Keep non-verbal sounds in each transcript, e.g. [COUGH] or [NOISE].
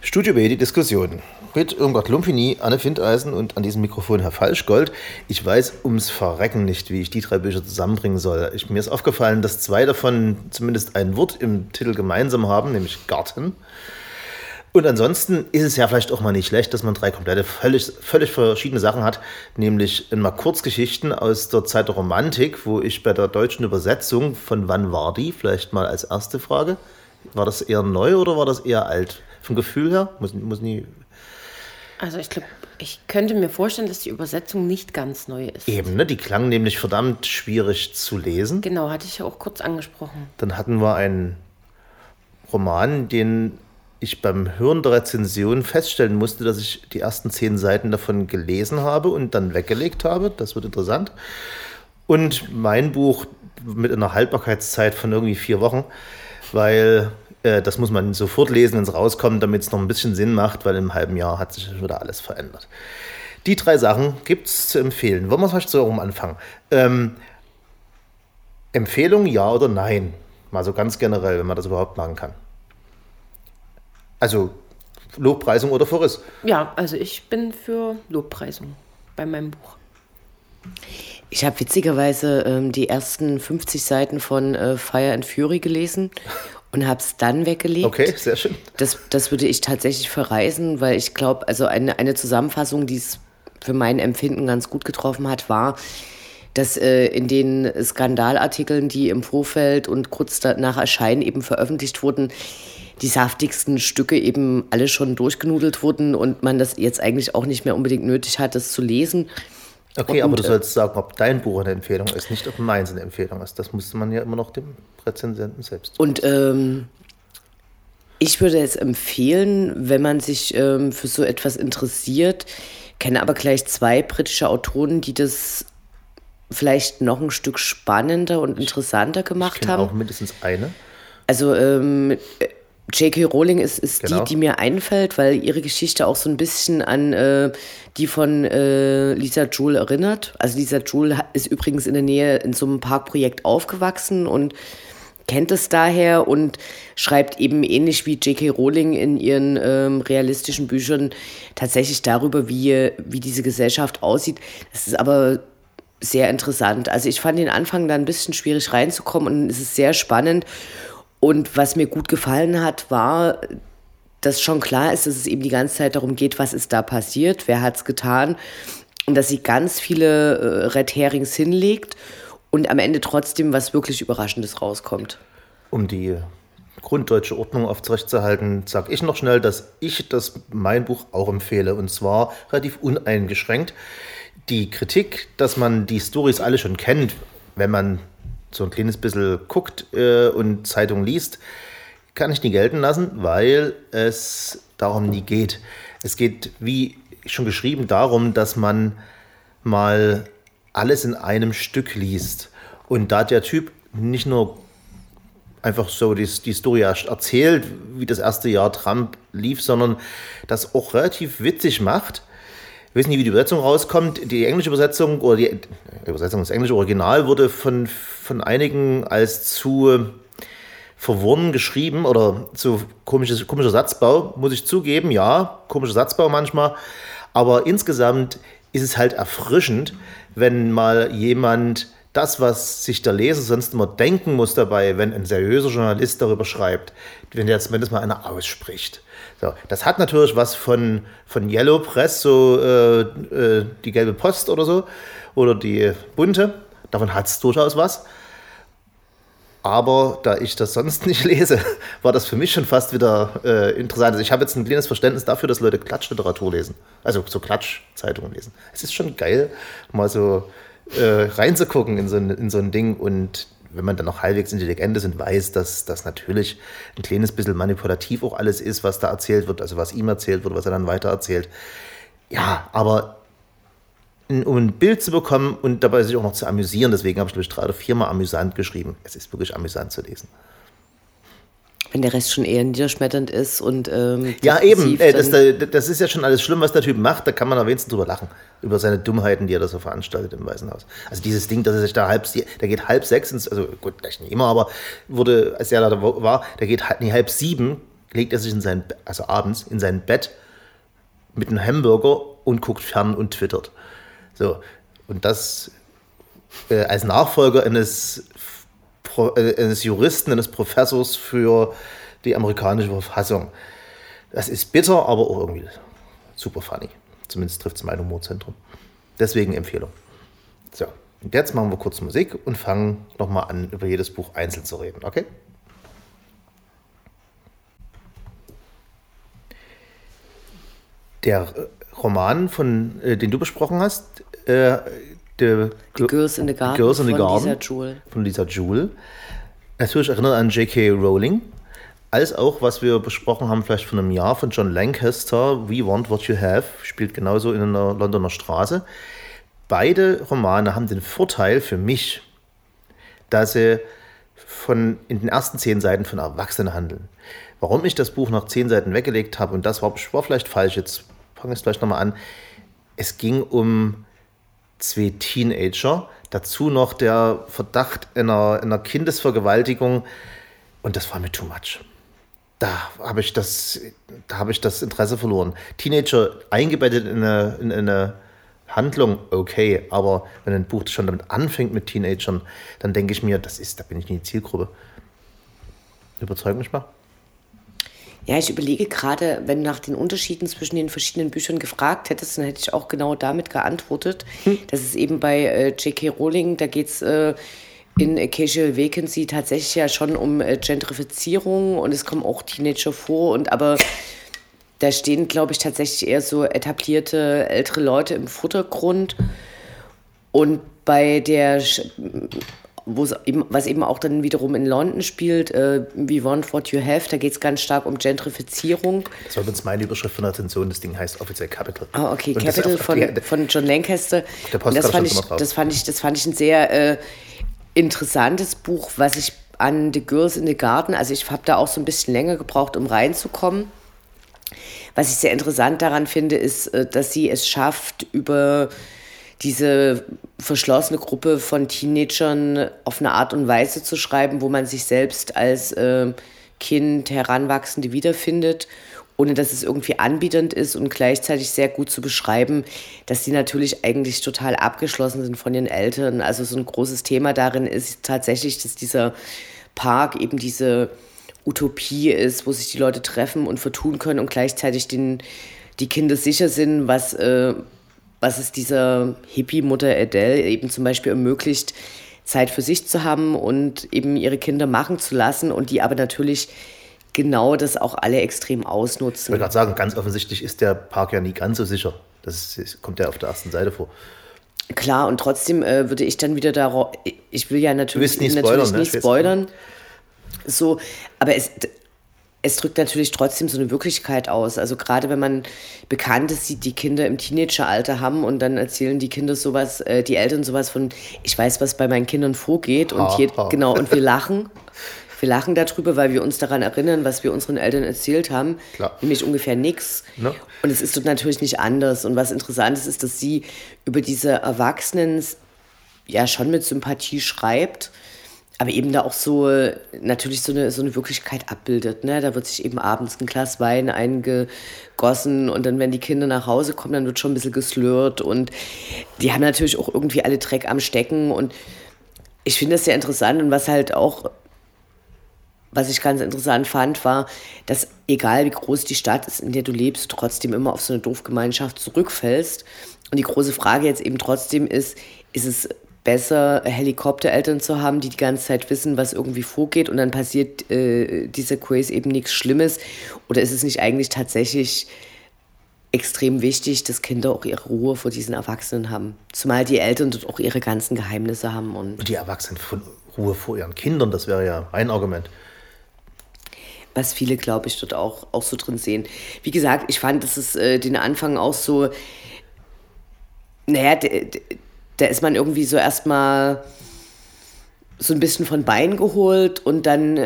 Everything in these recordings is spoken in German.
Studio B, die Diskussion. Mit Irmgard Lumpini, Anne Findeisen und an diesem Mikrofon Herr Falschgold. Ich weiß ums Verrecken nicht, wie ich die drei Bücher zusammenbringen soll. Ich, mir ist aufgefallen, dass zwei davon zumindest ein Wort im Titel gemeinsam haben, nämlich Garten. Und ansonsten ist es ja vielleicht auch mal nicht schlecht, dass man drei komplette, völlig, völlig verschiedene Sachen hat, nämlich mal Kurzgeschichten aus der Zeit der Romantik, wo ich bei der deutschen Übersetzung von wann war die, vielleicht mal als erste Frage, war das eher neu oder war das eher alt? Vom Gefühl her? Muss, muss nie. Also ich glaube, ich könnte mir vorstellen, dass die Übersetzung nicht ganz neu ist. Eben, ne? Die klang nämlich verdammt schwierig zu lesen. Genau, hatte ich ja auch kurz angesprochen. Dann hatten wir einen Roman, den ich beim Hören der Rezension feststellen musste, dass ich die ersten zehn Seiten davon gelesen habe und dann weggelegt habe. Das wird interessant. Und mein Buch mit einer Haltbarkeitszeit von irgendwie vier Wochen, weil das muss man sofort lesen, wenn es rauskommt, damit es noch ein bisschen Sinn macht, weil im halben Jahr hat sich schon wieder alles verändert. Die drei Sachen gibt es zu empfehlen. Wollen wir vielleicht so rum anfangen? Ähm, Empfehlung ja oder nein? Mal so ganz generell, wenn man das überhaupt machen kann. Also Lobpreisung oder Verriss? Ja, also ich bin für Lobpreisung bei meinem Buch. Ich habe witzigerweise ähm, die ersten 50 Seiten von äh, Fire and Fury gelesen und habe es dann weggelegt. Okay, sehr schön. Das, das würde ich tatsächlich verreisen, weil ich glaube, also eine, eine Zusammenfassung, die es für mein Empfinden ganz gut getroffen hat, war, dass äh, in den Skandalartikeln, die im Vorfeld und kurz nach Erscheinen eben veröffentlicht wurden, die saftigsten Stücke eben alle schon durchgenudelt wurden und man das jetzt eigentlich auch nicht mehr unbedingt nötig hat, das zu lesen. Okay, aber du sollst sagen, ob dein Buch eine Empfehlung ist, nicht ob meins eine Empfehlung ist. Das musste man ja immer noch dem Rezensenten selbst. Und ähm, ich würde es empfehlen, wenn man sich ähm, für so etwas interessiert, kenne aber gleich zwei britische Autoren, die das vielleicht noch ein Stück spannender und interessanter gemacht ich haben. Auch mindestens eine. Also ähm, J.K. Rowling ist, ist Genau. die, die mir einfällt, weil ihre Geschichte auch so ein bisschen an äh, die von äh, Lisa Joule erinnert. Also Lisa Joule ist übrigens in der Nähe in so einem Parkprojekt aufgewachsen und kennt es daher und schreibt eben ähnlich wie J.K. Rowling in ihren ähm, realistischen Büchern tatsächlich darüber, wie, wie diese Gesellschaft aussieht. Das ist aber sehr interessant. Also ich fand den Anfang da ein bisschen schwierig reinzukommen und es ist sehr spannend. Und was mir gut gefallen hat, war, dass schon klar ist, dass es eben die ganze Zeit darum geht, was ist da passiert, wer hat es getan und dass sie ganz viele äh, Red Herrings hinlegt und am Ende trotzdem was wirklich Überraschendes rauskommt. Um die grunddeutsche Ordnung aufrechtzuerhalten, sage ich noch schnell, dass ich das mein Buch auch empfehle und zwar relativ uneingeschränkt. Die Kritik, dass man die Stories alle schon kennt, wenn man so ein kleines bisschen guckt äh, und Zeitung liest, kann ich nie gelten lassen, weil es darum nie geht. Es geht, wie schon geschrieben, darum, dass man mal alles in einem Stück liest. Und da der Typ nicht nur einfach so die, die Story erzählt, wie das erste Jahr Trump lief, sondern das auch relativ witzig macht. Ich weiß nicht, wie die Übersetzung rauskommt. Die englische Übersetzung oder die Übersetzung des englische Original wurde von, von einigen als zu verworren geschrieben oder zu komisches, komischer Satzbau, muss ich zugeben. Ja, komischer Satzbau manchmal. Aber insgesamt ist es halt erfrischend, wenn mal jemand das, was sich der Leser sonst immer denken muss dabei, wenn ein seriöser Journalist darüber schreibt, wenn der zumindest mal einer ausspricht. So, das hat natürlich was von, von Yellow Press, so äh, äh, die gelbe Post oder so, oder die bunte. Davon hat es durchaus was. Aber da ich das sonst [LAUGHS] nicht lese, war das für mich schon fast wieder äh, interessant. Also ich habe jetzt ein kleines Verständnis dafür, dass Leute Klatschliteratur lesen. Also so Klatschzeitungen lesen. Es ist schon geil, mal so äh, reinzugucken in so, ein, in so ein Ding und wenn man dann noch halbwegs intelligent ist und weiß, dass das natürlich ein kleines bisschen manipulativ auch alles ist, was da erzählt wird, also was ihm erzählt wird, was er dann weiter erzählt. Ja, aber um ein Bild zu bekommen und dabei sich auch noch zu amüsieren, deswegen habe ich, glaube ich, drei oder viermal amüsant geschrieben. Es ist wirklich amüsant zu lesen. Wenn der Rest schon eher niederschmetternd ist und. Ähm, Ja, eben. Äh, das, das ist ja schon alles schlimm, was der Typ macht. Da kann man am wenigsten drüber lachen. Über seine Dummheiten, die er da so veranstaltet im Weißen Haus. Also dieses Ding, dass er sich da halb, der geht halb sechs ins, also gut, vielleicht nicht immer, aber wurde, als er da war, der geht halb, nee, halb sieben, legt er sich in sein, also abends in sein Bett mit einem Hamburger und guckt fern und twittert. So, und das äh, als Nachfolger eines, Pro, äh, eines Juristen, eines Professors für die amerikanische Verfassung. Das ist bitter, aber auch irgendwie super funny. Zumindest trifft es mein Humorzentrum. Deswegen Empfehlung. So, und jetzt machen wir kurz Musik und fangen nochmal an, über jedes Buch einzeln zu reden, okay? Der äh, Roman, von, äh, den du besprochen hast, äh, The Girls in the Garden Girls in the von Garden Lisa Jewell. von Lisa Jewell. Natürlich erinnert an J.K. Rowling, als auch, was wir besprochen haben, vielleicht vor einem Jahr von John Lancaster, We Want What You Have, spielt genauso in einer Londoner Straße. Beide Romane haben den Vorteil für mich, dass sie von, in den ersten zehn Seiten von Erwachsenen handeln. Warum ich das Buch nach zehn Seiten weggelegt habe, und das war, war vielleicht falsch, jetzt fange ich es gleich nochmal an. Es ging um zwei Teenager, dazu noch der Verdacht einer, einer Kindesvergewaltigung und das war mir too much. Da habe ich, das- da habe ich das Interesse verloren. Teenager eingebettet in eine, in eine Handlung, okay, aber wenn ein Buch schon damit anfängt mit Teenagern, dann denke ich mir, das ist, da bin ich nicht die Zielgruppe. Überzeug mich mal. Ja, ich überlege gerade, wenn du nach den Unterschieden zwischen den verschiedenen Büchern gefragt hättest, dann hätte ich auch genau damit geantwortet. Das ist eben bei äh, J.K. Rowling, da geht es äh, in Casual Vacancy tatsächlich ja schon um äh, Gentrifizierung und es kommen auch Teenager vor und aber da stehen, glaube ich, tatsächlich eher so etablierte ältere Leute im Vordergrund. Und bei der, eben, was eben auch dann wiederum in London spielt, äh, We Want What You Have, da geht es ganz stark um Gentrifizierung. Das war übrigens meine Überschrift von der Attention. Das Ding heißt offiziell Capital. Ah, okay, Und Capital auf- von, die- von John Lancaster. der Und das fand, ich, das, fand ich, das fand ich ein sehr äh, interessantes Buch, was ich an The Girls in the Garden, also ich habe da auch so ein bisschen länger gebraucht, um reinzukommen. Was ich sehr interessant daran finde, ist, äh, dass sie es schafft, über diese verschlossene Gruppe von Teenagern auf eine Art und Weise zu schreiben, wo man sich selbst als äh, Kind, Heranwachsende wiederfindet, ohne dass es irgendwie anbiedernd ist und gleichzeitig sehr gut zu beschreiben, dass sie natürlich eigentlich total abgeschlossen sind von ihren Eltern. Also so ein großes Thema darin ist tatsächlich, dass dieser Park eben diese Utopie ist, wo sich die Leute treffen und vertun können und gleichzeitig den, die Kinder sicher sind, was, äh, was es dieser Hippie-Mutter Adele eben zum Beispiel ermöglicht, Zeit für sich zu haben und eben ihre Kinder machen zu lassen und die aber natürlich genau das auch alle extrem Ich ausnutzen. wollte gerade sagen, ganz offensichtlich ist der Park ja nie ganz so sicher. Das ist, kommt ja auf der ersten Seite vor. Klar, und trotzdem äh, würde ich dann wieder darauf, ich will ja natürlich, nie natürlich spoilern, ne? nicht Ich spoilern. So, aber es, es drückt natürlich trotzdem so eine Wirklichkeit aus. Also gerade wenn man Bekanntes sieht, die Kinder im Teenageralter haben und dann erzählen die Kinder sowas, äh, die Eltern sowas von, ich weiß, was bei meinen Kindern vorgeht und ha. genau, und wir lachen. Wir lachen darüber, weil wir uns daran erinnern, was wir unseren Eltern erzählt haben. Klar. Nämlich ungefähr nichts. Ne? Und es ist dort natürlich nicht anders. Und was interessant ist, ist, dass sie über diese Erwachsenen ja schon mit Sympathie schreibt, aber eben da auch so natürlich so eine, so eine Wirklichkeit abbildet. Ne? Da wird sich eben abends ein Glas Wein eingegossen und dann, wenn die Kinder nach Hause kommen, dann wird schon ein bisschen geslurrt und die haben natürlich auch irgendwie alle Dreck am Stecken und ich finde das sehr interessant und was halt auch was ich ganz interessant fand, war, dass egal wie groß die Stadt ist, in der du lebst, du trotzdem immer auf so eine Dorfgemeinschaft zurückfällst. Und die große Frage jetzt eben trotzdem ist, ist es besser, Helikoptereltern zu haben, die die ganze Zeit wissen, was irgendwie vorgeht und dann passiert äh, dieser Quiz eben nichts Schlimmes? Oder ist es nicht eigentlich tatsächlich extrem wichtig, dass Kinder auch ihre Ruhe vor diesen Erwachsenen haben? Zumal die Eltern dort auch ihre ganzen Geheimnisse haben und die Erwachsenen von Ruhe vor ihren Kindern, das wäre ja ein Argument. was viele, glaube ich, dort auch, auch so drin sehen. Wie gesagt, ich fand, dass es äh, den Anfang auch so, naja, da ist man irgendwie so erstmal so ein bisschen von Bein geholt und dann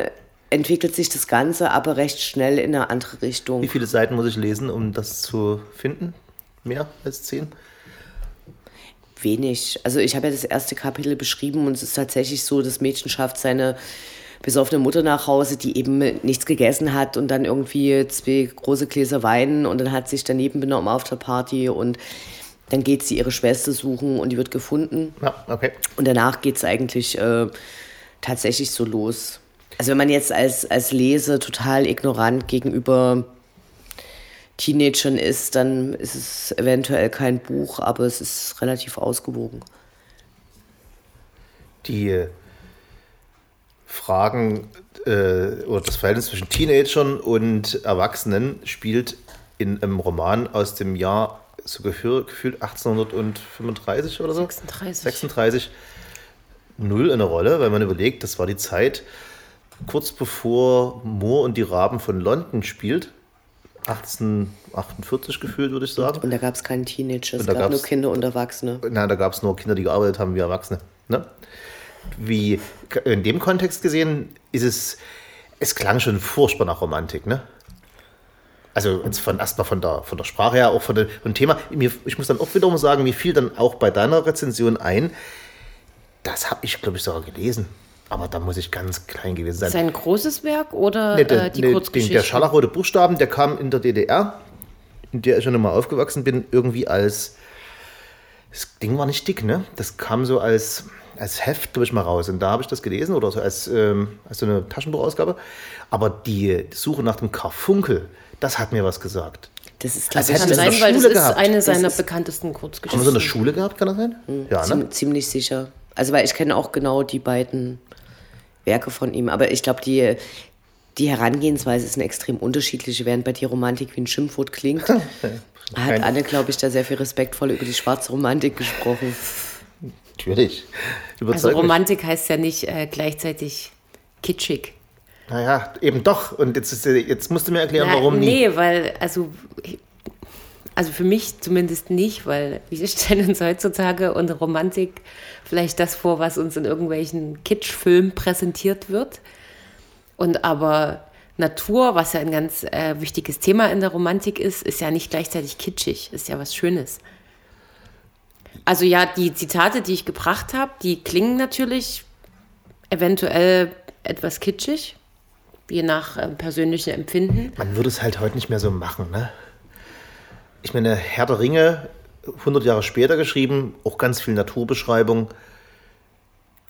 entwickelt sich das Ganze aber recht schnell in eine andere Richtung. Wie viele Seiten muss ich lesen, um das zu finden? Mehr als zehn? Wenig. Also ich habe ja das erste Kapitel beschrieben und es ist tatsächlich so, das Mädchen schafft seine besoffene Mutter nach Hause, die eben nichts gegessen hat und dann irgendwie zwei große Gläser Wein und dann hat sich daneben benommen auf der Party und dann geht sie ihre Schwester suchen und die wird gefunden. Ja, okay. Und danach geht es eigentlich äh, tatsächlich so los. Also wenn man jetzt als, als Leser total ignorant gegenüber Teenagern ist, dann ist es eventuell kein Buch, aber es ist relativ ausgewogen. Die Fragen äh, oder das Verhältnis zwischen Teenagern und Erwachsenen spielt in einem Roman aus dem Jahr so gefühl, gefühlt 1835 oder so. 36. 36 null eine Rolle, weil man überlegt, das war die Zeit kurz bevor Moore und die Raben von London spielt. 1848 gefühlt, würde ich sagen. Und da gab es keine Teenager, es Und da gab nur Kinder und Erwachsene. Nein, da gab es nur Kinder, die gearbeitet haben wie Erwachsene. Ne? Wie in dem Kontext gesehen ist es, es klang schon furchtbar nach Romantik, ne? Also jetzt von erstmal von der, von der Sprache her, auch von dem, von dem Thema. Mir, ich muss dann auch wiederum sagen, mir fiel dann auch bei deiner Rezension ein, das habe ich, glaube ich, sogar gelesen. Aber da muss ich ganz klein gewesen sein. Ist ein großes Werk oder Nee, der, äh, die nee, den, Kurzgeschichte? der scharlachrote Buchstaben, der kam in der DDR, in der ich schon mal aufgewachsen bin, irgendwie als. Das Ding war nicht dick, ne? Das kam so als, als Heft, glaube ich, mal raus. Und da habe ich das gelesen oder so als, ähm, als so eine Taschenbuchausgabe. Aber die Suche nach dem Karfunkel, das hat mir was gesagt. Das ist, Als glaube hätten ich, Kann das sein, weil das ist gehabt. eine Das seiner ist- bekanntesten Haben wir Kurzgeschichten. so eine Schule gehabt, kann das sein? Ja, ne? ziem- ziemlich sicher. Also, weil ich kenne auch genau die beiden Werke von ihm. Aber ich glaube, die, die Herangehensweise ist eine extrem unterschiedliche, während bei dir Romantik wie ein Schimpfwort klingt. [LAUGHS] Hat Anne, glaube ich, da sehr viel respektvoll über die schwarze Romantik gesprochen. Natürlich. Also Überzeug mich. Romantik heißt ja nicht äh, gleichzeitig kitschig. Naja, eben doch. Und jetzt, jetzt musst du mir erklären, warum nie. Nee, weil, also, also für mich zumindest nicht, weil wir [LAUGHS] stellen uns heutzutage unter Romantik vielleicht das vor, was uns in irgendwelchen Kitschfilmen präsentiert wird. Und aber Natur, was ja ein ganz äh, wichtiges Thema in der Romantik ist, ist ja nicht gleichzeitig kitschig, ist ja was Schönes. Also ja, die Zitate, die ich gebracht habe, die klingen natürlich eventuell etwas kitschig, je nach äh, persönlichem Empfinden. Man würde es halt heute nicht mehr so machen, ne? Ich meine, Herr der Ringe, 100 Jahre später geschrieben, auch ganz viel Naturbeschreibung,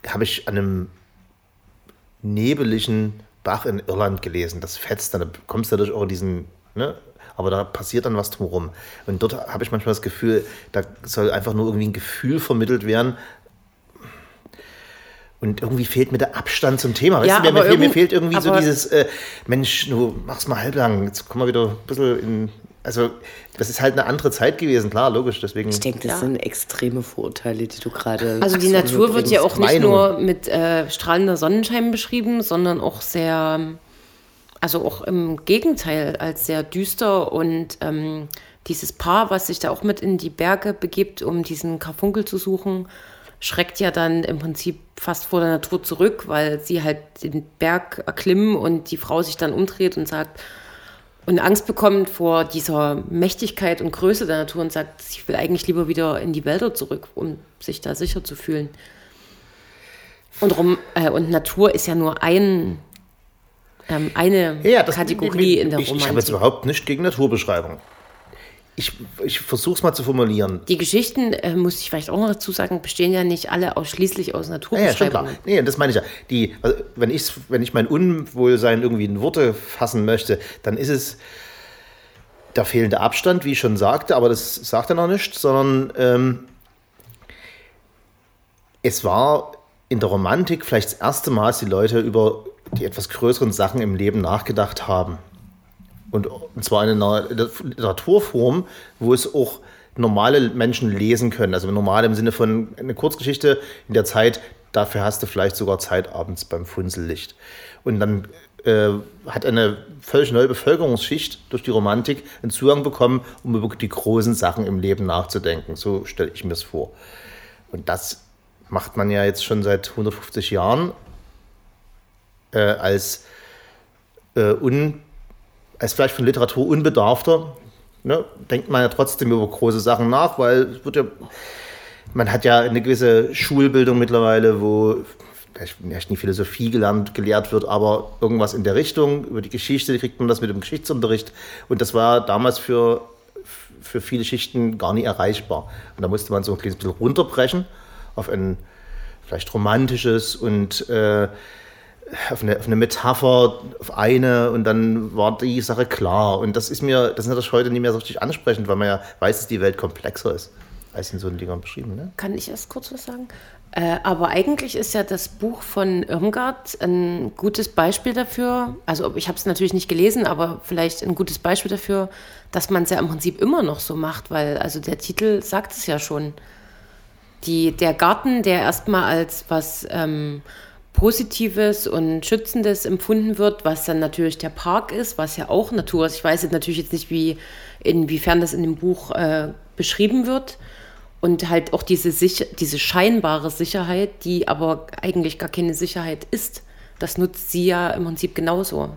habe ich an einem nebeligen Bach in Irland gelesen. Das fetzt, dann da kommst du dadurch auch in diesen, ne? Aber da passiert dann was drumherum. Und dort habe ich manchmal das Gefühl, da soll einfach nur irgendwie ein Gefühl vermittelt werden. Und irgendwie fehlt mir der Abstand zum Thema. Weißt Ja, du, mir, mir, aber fehlt, mir fehlt irgendwie so dieses, äh, Mensch, du machst mal halblang, jetzt kommen wir wieder ein bisschen in. Also, das ist halt eine andere Zeit gewesen, klar, logisch. Deswegen. Ich denke, das Ja. sind extreme Vorurteile, die du gerade. Also die Natur wird ja auch nicht nur mit äh, strahlender Sonnenschein beschrieben, sondern auch sehr, also auch im Gegenteil, als sehr düster und ähm, dieses Paar, was sich da auch mit in die Berge begibt, um diesen Karfunkel zu suchen, schreckt ja dann im Prinzip fast vor der Natur zurück, weil sie halt den Berg erklimmen und die Frau sich dann umdreht und sagt, und Angst bekommt vor dieser Mächtigkeit und Größe der Natur und sagt, ich will eigentlich lieber wieder in die Wälder zurück, um sich da sicher zu fühlen. Und, Rom, äh, und Natur ist ja nur ein, ähm, eine Ja, das, Kategorie in der ich, ich habe jetzt Romantik. überhaupt nichts gegen Naturbeschreibung. Ich, ich versuche es mal zu formulieren. Die Geschichten, äh, muss ich vielleicht auch noch dazu sagen, bestehen ja nicht alle ausschließlich aus Ja, ja, schon klar. Naturbeschreibungen. Nee, das meine ich ja. Die, also, wenn, ich, wenn ich mein Unwohlsein irgendwie in Worte fassen möchte, dann ist es der fehlende Abstand, wie ich schon sagte, aber das sagt er noch nicht, sondern ähm, es war in der Romantik vielleicht das erste Mal, dass die Leute über die etwas größeren Sachen im Leben nachgedacht haben. Und, zwar in einer Literaturform, wo es auch normale Menschen lesen können. Also normal im Sinne von eine Kurzgeschichte in der Zeit, dafür hast du vielleicht sogar Zeit abends beim Funzellicht. Und dann äh, hat eine völlig neue Bevölkerungsschicht durch die Romantik einen Zugang bekommen, um über die großen Sachen im Leben nachzudenken. So stelle ich mir es vor. Und das macht man ja jetzt schon seit 150 Jahren äh, als, äh, un, als vielleicht von Literatur unbedarfter. Ne, denkt man ja trotzdem über große Sachen nach, weil es wird ja, man hat ja eine gewisse Schulbildung mittlerweile, wo vielleicht nie Philosophie gelernt, gelehrt wird, aber irgendwas in der Richtung, über die Geschichte kriegt man das mit dem Geschichtsunterricht. Und das war damals für, für viele Schichten gar nicht erreichbar. Und da musste man so ein kleines bisschen runterbrechen auf ein vielleicht romantisches und äh, auf eine, auf eine, Metapher, auf eine und dann war die Sache klar. Und das ist mir, das ist natürlich heute nicht mehr so richtig ansprechend, weil man ja weiß, dass die Welt komplexer ist als in so einen Dingern beschrieben. Ne? Kann ich erst kurz was sagen? Äh, aber eigentlich ist ja das Buch von Irmgard ein gutes Beispiel dafür, also ich habe es natürlich nicht gelesen, aber vielleicht ein gutes Beispiel dafür, dass man es ja im Prinzip immer noch so macht, weil also der Titel sagt es ja schon. Die, der Garten, der erstmal als was ähm, Positives und Schützendes empfunden wird, was dann natürlich der Park ist, was ja auch Natur ist. Ich weiß jetzt natürlich jetzt nicht, wie, inwiefern das in dem Buch äh, beschrieben wird. Und halt auch diese, Sicher diese scheinbare Sicherheit, die aber eigentlich gar keine Sicherheit ist. Das nutzt sie ja im Prinzip genauso.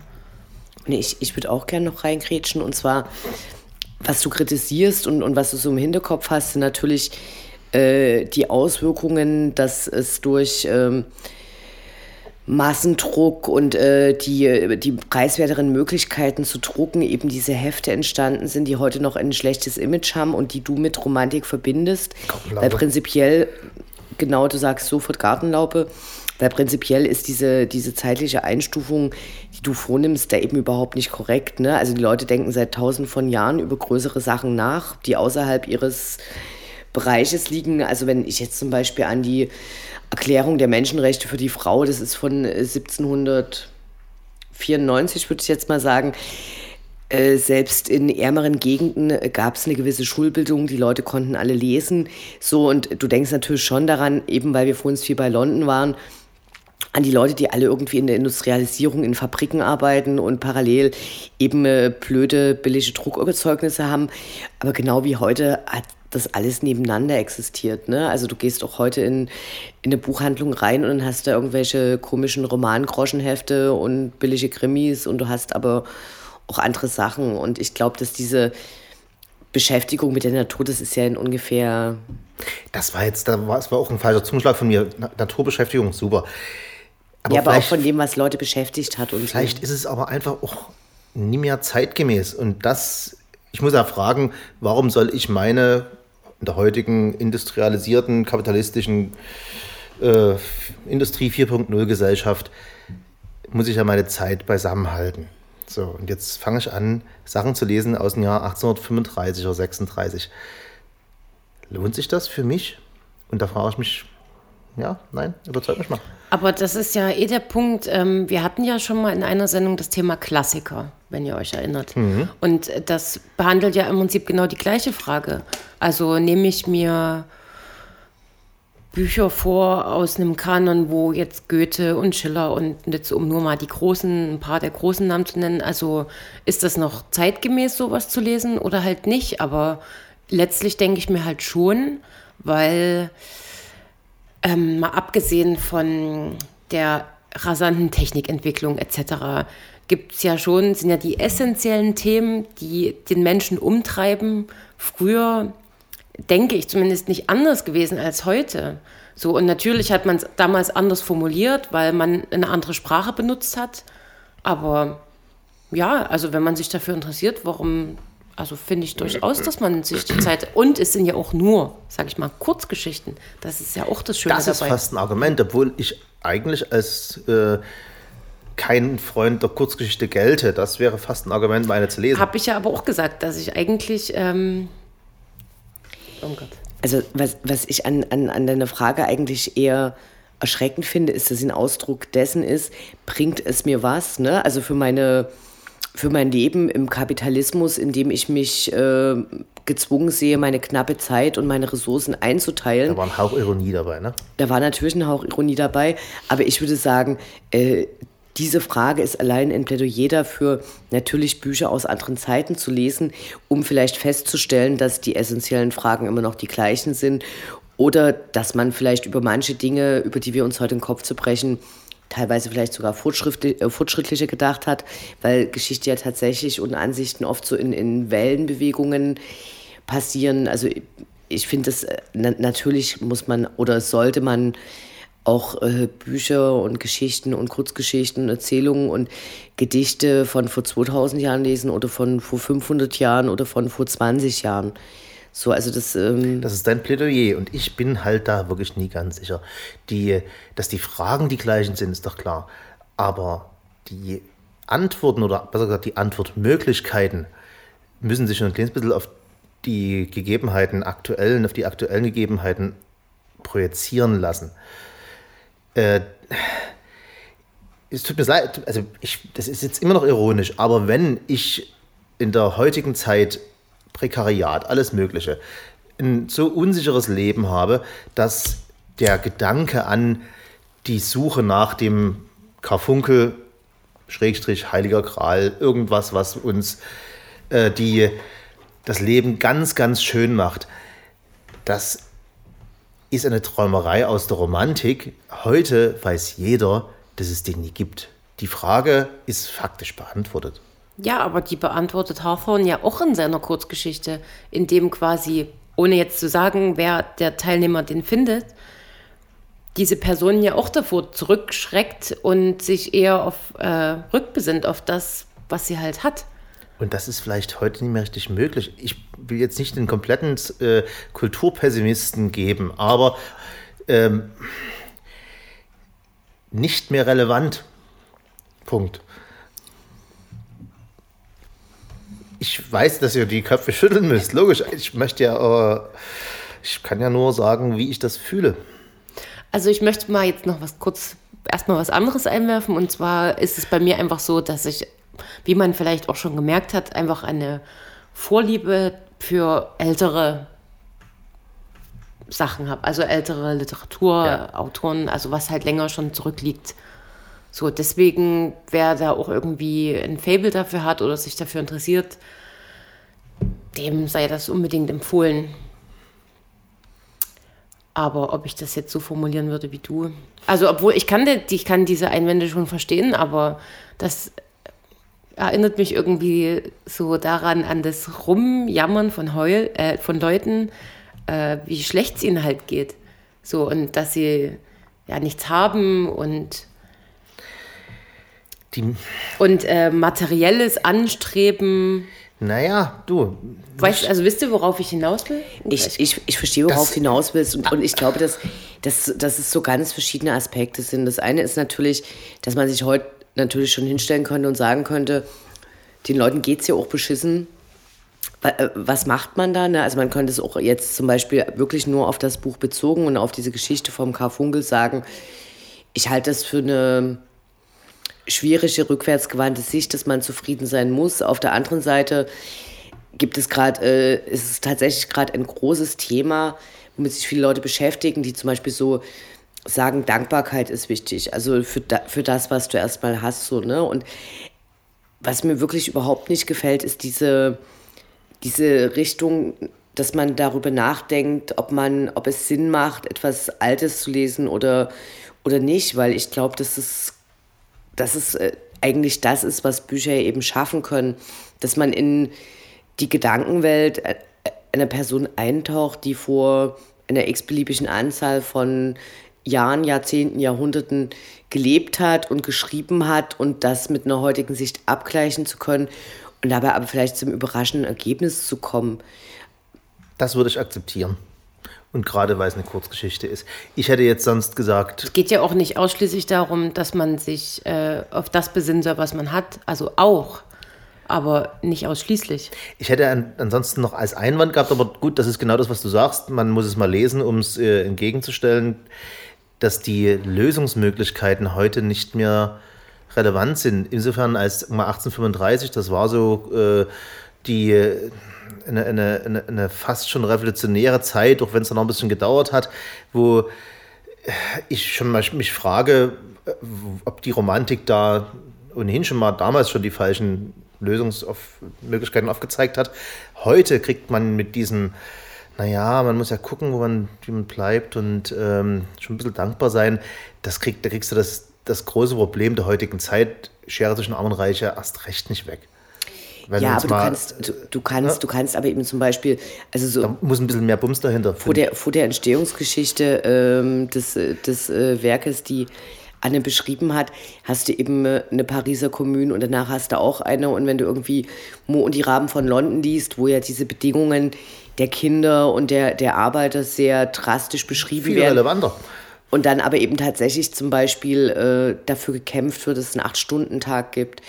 Nee, ich, ich würde auch gerne noch reingrätschen. Und zwar, was du kritisierst und, und was du so im Hinterkopf hast, sind natürlich äh, die Auswirkungen, dass es durch ähm, Massendruck und äh, die, die preiswerteren Möglichkeiten zu drucken eben diese Hefte entstanden sind, die heute noch ein schlechtes Image haben und die du mit Romantik verbindest. Weil prinzipiell, genau, du sagst sofort Gartenlaupe, weil prinzipiell ist diese, diese zeitliche Einstufung, die du vornimmst, da eben überhaupt nicht korrekt. Ne? Also die Leute denken seit tausend von Jahren über größere Sachen nach, die außerhalb ihres Bereiches liegen. Also wenn ich jetzt zum Beispiel an die Erklärung der Menschenrechte für die Frau, das ist von 1794, äh, würde ich jetzt mal sagen. Äh, selbst in ärmeren Gegenden gab es eine gewisse Schulbildung, die Leute konnten alle lesen. So, und du denkst natürlich schon daran, eben weil wir vorhin viel bei London waren, an die Leute, die alle irgendwie in der Industrialisierung in Fabriken arbeiten und parallel eben äh, blöde, billige Druckerzeugnisse haben. Aber genau wie heute hat das alles nebeneinander existiert. Ne? Also du gehst auch heute in, in eine Buchhandlung rein und dann hast da irgendwelche komischen Romangroschenhefte und billige Krimis und du hast aber auch andere Sachen. Und ich glaube, dass diese Beschäftigung mit der Natur, das ist ja in ungefähr. Das war jetzt, das war auch ein falscher Zungenschlag von mir. Naturbeschäftigung, super. Aber ja, aber auch von dem, was Leute beschäftigt hat. Und vielleicht so. ist es aber einfach auch nie mehr zeitgemäß. Und das, ich muss ja fragen, warum soll ich meine in der heutigen industrialisierten, kapitalistischen äh, Industrie 4.0 Gesellschaft muss ich ja meine Zeit beisammenhalten. So, und jetzt fange ich an, Sachen zu lesen aus dem Jahr 1835 oder 36. Lohnt sich das für mich? Und da frage ich mich, ja, nein, überzeug mich mal. Aber das ist ja eh der Punkt. Ähm, wir hatten ja schon mal in einer Sendung das Thema Klassiker, wenn ihr euch erinnert. Mhm. Und das behandelt ja im Prinzip genau die gleiche Frage. Also nehme ich mir Bücher vor aus einem Kanon, wo jetzt Goethe und Schiller und jetzt um nur mal die großen, ein paar der großen Namen zu nennen. Also ist das noch zeitgemäß, sowas zu lesen oder halt nicht? Aber letztlich denke ich mir halt schon, weil ähm, mal abgesehen von der rasanten Technikentwicklung etc., gibt es ja schon, sind ja die essentiellen Themen, die den Menschen umtreiben, früher, denke ich, zumindest nicht anders gewesen als heute. So, und natürlich hat man es damals anders formuliert, weil man eine andere Sprache benutzt hat. Aber ja, also wenn man sich dafür interessiert, warum also finde ich durchaus, dass man sich die Zeit. Und es sind ja auch nur, sage ich mal, Kurzgeschichten. Das ist ja auch das Schöne das dabei. Das ist fast ein Argument, obwohl ich eigentlich als äh, kein Freund der Kurzgeschichte gelte. Das wäre fast ein Argument, meine zu lesen. Habe ich ja aber auch gesagt, dass ich eigentlich. Ähm Gott. Also, was, was ich an, an, an deiner Frage eigentlich eher erschreckend finde, ist, dass sie ein Ausdruck dessen ist, bringt es mir was? Ne? Also für meine für mein Leben im Kapitalismus, in dem ich mich äh, gezwungen sehe, meine knappe Zeit und meine Ressourcen einzuteilen. Da war ein Hauch Ironie dabei, ne? Da war natürlich ein Hauch Ironie dabei, aber ich würde sagen, äh, diese Frage ist allein ein Plädoyer dafür, natürlich Bücher aus anderen Zeiten zu lesen, um vielleicht festzustellen, dass die essentiellen Fragen immer noch die gleichen sind oder dass man vielleicht über manche Dinge, über die wir uns heute den Kopf zu brechen, teilweise vielleicht sogar äh, fortschrittlicher gedacht hat, weil Geschichte ja tatsächlich und Ansichten oft so in, in Wellenbewegungen passieren. Also ich finde das, äh, na, natürlich muss man oder sollte man auch äh, Bücher und Geschichten und Kurzgeschichten Erzählungen und Gedichte von vor 2000 Jahren lesen oder von vor 500 Jahren oder von vor 20 Jahren. So, also das, ähm das ist dein Plädoyer und ich bin halt da wirklich nie ganz sicher. Die, dass die Fragen die gleichen sind, ist doch klar. Aber die Antworten oder besser gesagt die Antwortmöglichkeiten müssen sich schon ein kleines bisschen auf die Gegebenheiten aktuellen, auf die aktuellen Gegebenheiten projizieren lassen. Äh, es tut mir leid, also ich, das ist jetzt immer noch ironisch, aber wenn ich in der heutigen Zeit Prekariat, alles Mögliche, ein so unsicheres Leben habe, dass der Gedanke an die Suche nach dem Karfunkel, Schrägstrich, Heiliger Gral, irgendwas, was uns äh, die, das Leben ganz, ganz schön macht, das ist eine Träumerei aus der Romantik. Heute weiß jeder, dass es den nie gibt. Die Frage ist faktisch beantwortet. Ja, aber die beantwortet Hawthorne ja auch in seiner Kurzgeschichte, in dem quasi, ohne jetzt zu sagen, wer der Teilnehmer den findet, diese Person ja auch davor zurückschreckt und sich eher auf äh, rückbesinnt auf das, was sie halt hat. Und das ist vielleicht heute nicht mehr richtig möglich. Ich will jetzt nicht den kompletten äh, Kulturpessimisten geben, aber ähm, nicht mehr relevant. Punkt. Ich weiß, dass ihr die Köpfe schütteln müsst. Logisch. Ich möchte ja, äh, ich kann ja nur sagen, wie ich das fühle. Also ich möchte mal jetzt noch was kurz erstmal was anderes einwerfen. Und zwar ist es bei mir einfach so, dass ich, wie man vielleicht auch schon gemerkt hat, einfach eine Vorliebe für ältere Sachen habe. Also ältere Literaturautoren, ja. also was halt länger schon zurückliegt. So, deswegen, wer da auch irgendwie ein Fable dafür hat oder sich dafür interessiert, dem sei das unbedingt empfohlen. Aber ob ich das jetzt so formulieren würde wie du. Also, obwohl ich kann, die, ich kann diese Einwände schon verstehen, aber das erinnert mich irgendwie so daran an das Rumjammern von, Heul, äh, von Leuten, äh, wie schlecht es ihnen halt geht. So, und dass sie ja nichts haben und die und äh, materielles Anstreben. Naja, du. Weißt also wisst ihr, worauf ich hinaus will? Ich, ich, ich verstehe, worauf du hinaus willst. Und, und ich [LAUGHS] glaube, dass, dass, dass es so ganz verschiedene Aspekte sind. Das eine ist natürlich, dass man sich heute natürlich schon hinstellen könnte und sagen könnte, den Leuten geht es ja auch beschissen. Äh, was macht man da? Ne? Also man könnte es auch jetzt zum Beispiel wirklich nur auf das Buch bezogen und auf diese Geschichte vom Karfunkel sagen, ich halte das für eine schwierige, rückwärtsgewandte Sicht, dass man zufrieden sein muss. Auf der anderen Seite gibt es gerade, äh, ist es tatsächlich gerade ein großes Thema, womit sich viele Leute beschäftigen, die zum Beispiel so sagen, Dankbarkeit ist wichtig. Also für, da, für das, was du erstmal hast, so, ne? Und was mir wirklich überhaupt nicht gefällt, ist diese, diese Richtung, dass man darüber nachdenkt, ob man, ob es Sinn macht, etwas Altes zu lesen oder, oder nicht, weil ich glaube, dass es dass es äh, eigentlich das ist, was Bücher eben schaffen können, dass man in die Gedankenwelt äh, einer Person eintaucht, die vor einer x-beliebigen Anzahl von Jahren, Jahrzehnten, Jahrhunderten gelebt hat und geschrieben hat und das mit einer heutigen Sicht abgleichen zu können und dabei aber vielleicht zum überraschenden Ergebnis zu kommen. Das würde ich akzeptieren. Und gerade weil es eine Kurzgeschichte ist. Ich hätte jetzt sonst gesagt. Es geht ja auch nicht ausschließlich darum, dass man sich äh, auf das besinnen soll, was man hat. Also auch. Aber nicht ausschließlich. Ich hätte an, ansonsten noch als Einwand gehabt, aber gut, das ist genau das, was du sagst. Man muss es mal lesen, um es äh, entgegenzustellen, dass die Lösungsmöglichkeiten heute nicht mehr relevant sind. Insofern als mal 1835, das war so äh, die eine, eine, eine, eine fast schon revolutionäre Zeit, auch wenn es noch ein bisschen gedauert hat, wo ich schon mal mich frage, ob die Romantik da ohnehin schon mal damals schon die falschen Lösungsmöglichkeiten aufgezeigt hat. Heute kriegt man mit diesem, naja, man muss ja gucken, wo man, wie man bleibt und ähm, schon ein bisschen dankbar sein. Das kriegt, da kriegst du das, das große Problem der heutigen Zeit, Schere zwischen Arm und Reiche, erst recht nicht weg. Wenn ja, aber du mal- kannst, du, du kannst, du kannst aber eben zum Beispiel, also so Da muss ein bisschen mehr Bums dahinter. vor der, vor der Entstehungsgeschichte ähm, des, äh, des äh, Werkes, die Anne beschrieben hat, hast du eben äh, eine Pariser Kommune und danach hast du auch eine. Und wenn du irgendwie Mo und die Raben von London liest, wo ja diese Bedingungen der Kinder und der, der Arbeiter sehr drastisch beschrieben viel werden. relevanter. Und dann aber eben tatsächlich zum Beispiel äh, dafür gekämpft wird, dass es einen Acht-Stunden-Tag gibt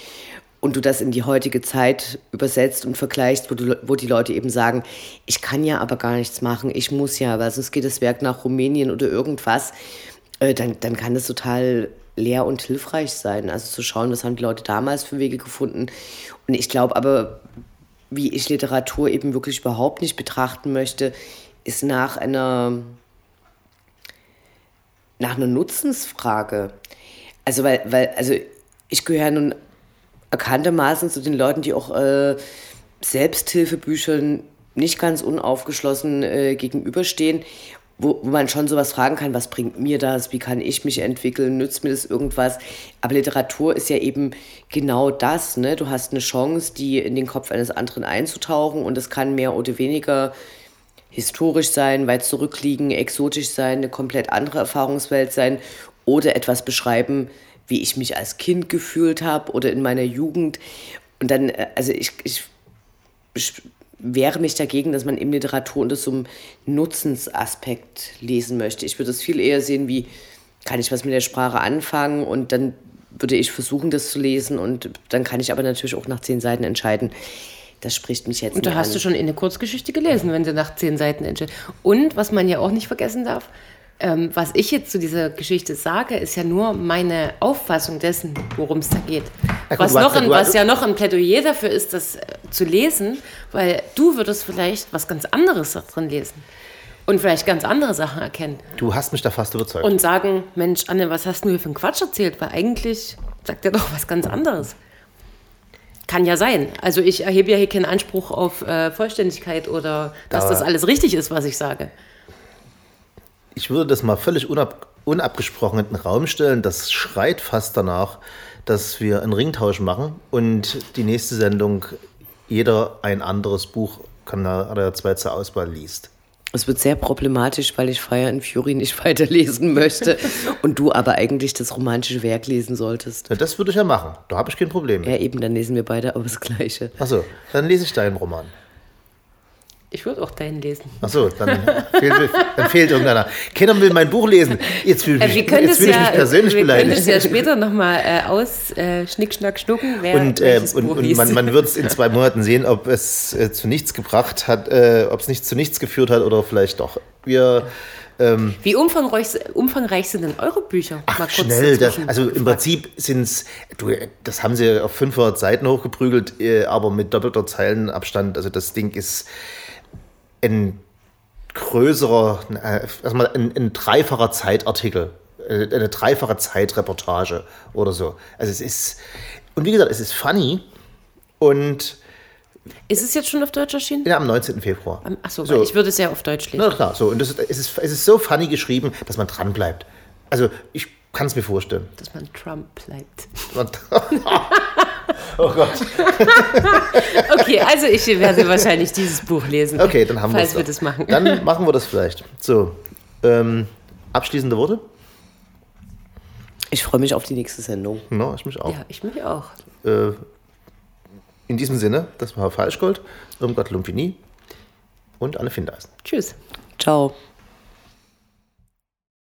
und du das in die heutige Zeit übersetzt und vergleichst, wo, du, wo die Leute eben sagen, ich kann ja aber gar nichts machen, ich muss ja, weil sonst geht das Werk nach Rumänien oder irgendwas, äh, dann, dann kann das total leer und hilfreich sein. Also zu schauen, was haben die Leute damals für Wege gefunden. Und ich glaube aber, wie ich Literatur eben wirklich überhaupt nicht betrachten möchte, ist nach einer nach einer Nutzensfrage. Also, weil, weil, also ich gehöre nun erkanntermaßen zu den Leuten, die auch äh, Selbsthilfebüchern nicht ganz unaufgeschlossen äh, gegenüberstehen, wo, wo man schon sowas fragen kann, was bringt mir das, wie kann ich mich entwickeln, nützt mir das irgendwas. Aber Literatur ist ja eben genau das. Ne? Du hast eine Chance, die in den Kopf eines anderen einzutauchen und es kann mehr oder weniger historisch sein, weit zurückliegen, exotisch sein, eine komplett andere Erfahrungswelt sein oder etwas beschreiben, wie ich mich als Kind gefühlt habe oder in meiner Jugend. Und dann, äh, also ich, ich wehre mich dagegen, dass man eben Literatur unter so einem Nutzensaspekt lesen möchte. Ich würde es viel eher sehen, wie kann ich was mit der Sprache anfangen und dann würde ich versuchen, das zu lesen und dann kann ich aber natürlich auch nach zehn Seiten entscheiden, das spricht mich jetzt Und da hast an. du schon eine Kurzgeschichte gelesen, wenn sie nach zehn Seiten entscheidet. Und was man ja auch nicht vergessen darf, ähm, was ich jetzt zu dieser Geschichte sage, ist ja nur meine Auffassung dessen, worum es da geht. gut, was, noch ja- ein, was ja noch ein Plädoyer dafür ist, das äh, zu lesen, weil du würdest vielleicht was ganz anderes da drin lesen und vielleicht ganz andere Sachen erkennen Du hast mich da fast überzeugt. und sagen, Mensch, Anne, was hast du hier für einen Quatsch erzählt? Weil eigentlich sagt er doch was ganz anderes. Kann ja sein. Also ich erhebe ja hier keinen Anspruch auf äh, Vollständigkeit oder dass Aber- das alles richtig ist, was ich sage. Ich würde das mal völlig unab, unabgesprochen in den Raum stellen. Das schreit fast danach, dass wir einen Ringtausch machen und die nächste Sendung jeder ein anderes Buch Kanal der zwei zur Auswahl liest. Es wird sehr problematisch, weil ich Fire and Fury nicht [LAUGHS] weiterlesen möchte [LAUGHS] und du aber eigentlich das romantische Werk lesen solltest. Ja, das würde ich ja machen. Da habe ich kein Problem mit. Ja, eben, dann lesen wir beide aber das Gleiche. Achso, dann lese ich deinen Roman. Ich würde auch deinen lesen. Achso, dann fehlt, dann fehlt irgendeiner. Keiner will mein Buch lesen. Jetzt fühle Äh, ich, wir mich- jetzt es fühle ich ja, mich persönlich wir können es beleidigt. ja später nochmal äh, aus äh, Schnick, Schnack, Schnucken, Und, äh, und, und man, man [LAUGHS] wird es in zwei Monaten sehen, ob es äh, zu nichts gebracht hat, äh, ob es nicht zu nichts geführt hat oder vielleicht doch. Wir Wie umfangreich, umfangreich sind denn eure Bücher? Mal kurz schnell, das, also im gefragt. Prinzip sind es, das haben sie auf 500 Seiten hochgeprügelt, äh, aber mit doppelter Zeilenabstand. Also das Ding ist ein größerer, äh, erstmal ein, ein dreifacher Zeitartikel, äh, eine dreifache Zeitreportage oder so. Also es ist, und wie gesagt, es ist funny und Ist es jetzt schon auf Deutsch erschienen? ja, am 19. Februar. Achso, So. ich würde es ja auf Deutsch lesen. Na klar, so. Und das es, ist, es ist so funny geschrieben, dass man dran bleibt. Also ich kann es mir vorstellen. Dass man Trump bleibt. [LAUGHS] [LAUGHS] Oh Gott. [LAUGHS] Okay, also ich werde wahrscheinlich dieses Buch lesen. Okay, dann haben wir Falls wir das machen. Dann machen wir das vielleicht. So, ähm, abschließende Worte? Ich freue mich auf die nächste Sendung. No, ich mich auch. Ja, ich mich auch. Äh, in diesem Sinne, das war Falschgold, Irmgard Lumpini und Anne Findeisen. Tschüss. Ciao.